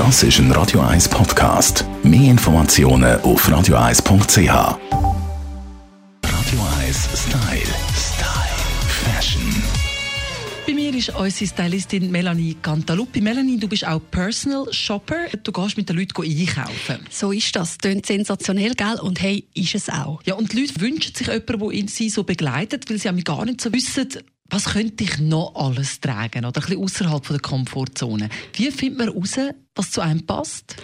Das ist ein Radio 1 Podcast. Mehr Informationen auf radio1.ch. Radio 1 Style. Style. Fashion. Bei mir ist unsere Stylistin Melanie Cantaluppi. Melanie, du bist auch Personal Shopper. Du gehst mit den Leuten einkaufen. So ist das. Tönt sensationell, gell? Und hey, ist es auch. Ja, und die Leute wünschen sich jemanden, der sie so begleitet, weil sie gar nicht so wissen, was könnte ich noch alles tragen oder ein bisschen außerhalb der Komfortzone. Wie findet man heraus, was zu einem passt?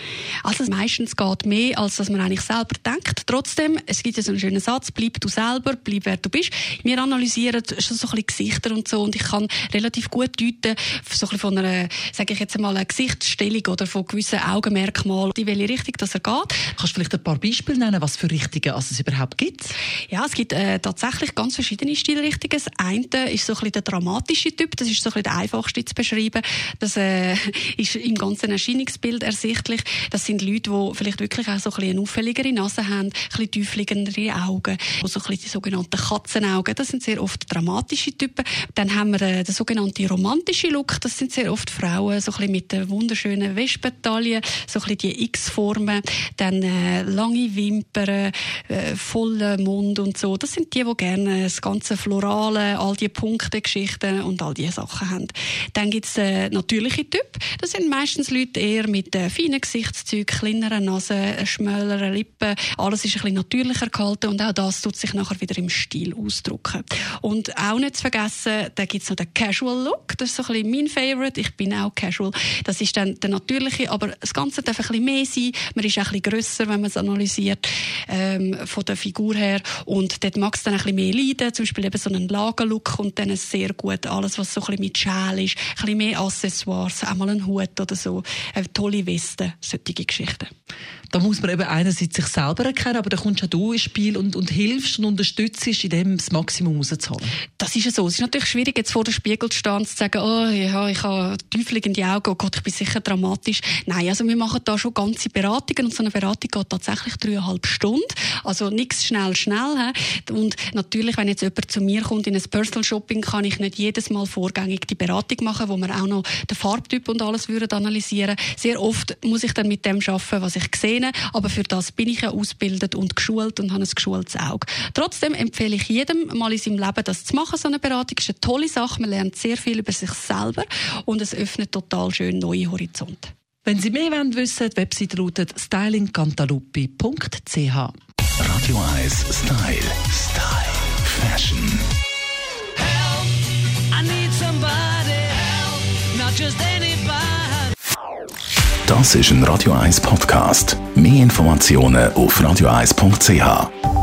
Also meistens geht mehr, als dass man eigentlich selber denkt. Trotzdem, es gibt ja so einen schönen Satz, bleib du selber, bleib wer du bist. Wir analysieren schon so ein bisschen Gesichter und so und ich kann relativ gut deuten, so ein bisschen von einer, sage ich jetzt einmal, einer Gesichtsstellung oder von gewissen Augenmerkmalen, in welche Richtung das er geht. Kannst du vielleicht ein paar Beispiele nennen, was für Richtungen also es überhaupt gibt? Ja, es gibt äh, tatsächlich ganz verschiedene Stilrichtungen. Das eine ist so ein bisschen der dramatische Typ, das ist so ein bisschen der einfachste zu beschreiben. Das äh, ist im ganzen Erscheinungsbild ersichtlich. Das sind Leute, die vielleicht wirklich auch so ein bisschen eine auffälligere Nase haben, ein bisschen tiefliegendere Augen, so ein bisschen die sogenannten Katzenaugen. Das sind sehr oft dramatische Typen. Dann haben wir äh, den sogenannten romantischen Look. Das sind sehr oft Frauen, so ein bisschen mit den wunderschönen Wespentaillen, so ein bisschen die X-Formen. Dann äh, lange Wimpern, äh, voller Mund und so. Das sind die, die gerne das ganze Florale, all die Punkte, Geschichten und all diese Sachen haben. Dann gibt es äh, natürliche Typ. Das sind meistens Leute eher mit äh, feinen Gesichtszügen, kleineren Nase, schmäleren Lippen. Alles ist ein bisschen natürlicher gehalten und auch das tut sich nachher wieder im Stil ausdrücken. Und auch nicht zu vergessen, da gibt es noch den Casual Look. Das ist so ein bisschen mein Favorite. Ich bin auch Casual. Das ist dann der natürliche, aber das Ganze darf ein bisschen mehr sein. Man ist auch ein bisschen grösser, wenn man es analysiert, ähm, von der Figur her. Und dort mag es dann ein bisschen mehr leiden. Zum Beispiel eben so einen Lagerlook und dann sehr gut. Alles, was so ein bisschen mit Schäl ist, ein bisschen mehr Accessoires, auch mal ein Hut oder so, eine tolle Weste, solche Geschichten. Da muss man eben einerseits sich selber erkennen, aber da kommst auch du ins Spiel und, und hilfst und unterstützt, in dem das Maximum rauszuholen. Das ist so. Es ist natürlich schwierig, jetzt vor dem Spiegel zu stehen und zu sagen, oh, ja, ich habe Teufel in die Augen, oh Gott, ich bin sicher dramatisch. Nein, also wir machen da schon ganze Beratungen und so eine Beratung geht tatsächlich dreieinhalb Stunden. Also nichts schnell, schnell. He. Und natürlich, wenn jetzt jemand zu mir kommt in ein Personal Shopping, kann ich nicht jedes Mal vorgängig die Beratung machen, wo wir auch noch den Farbtyp und alles würden analysieren. Sehr oft muss ich dann mit dem arbeiten, was ich sehe, aber für das bin ich ja ausgebildet und geschult und habe ein geschultes Auge. Trotzdem empfehle ich jedem, mal in seinem Leben das zu machen, so eine Beratung. ist eine tolle Sache, man lernt sehr viel über sich selber und es öffnet total schön neue Horizonte. Wenn Sie mehr wollen wissen, die Website lautet stylingcantaluppi.ch. Radio 1 Style. Style. Fashion. Das ist ein Radio 1 Podcast. Mehr Informationen auf radio1.ch.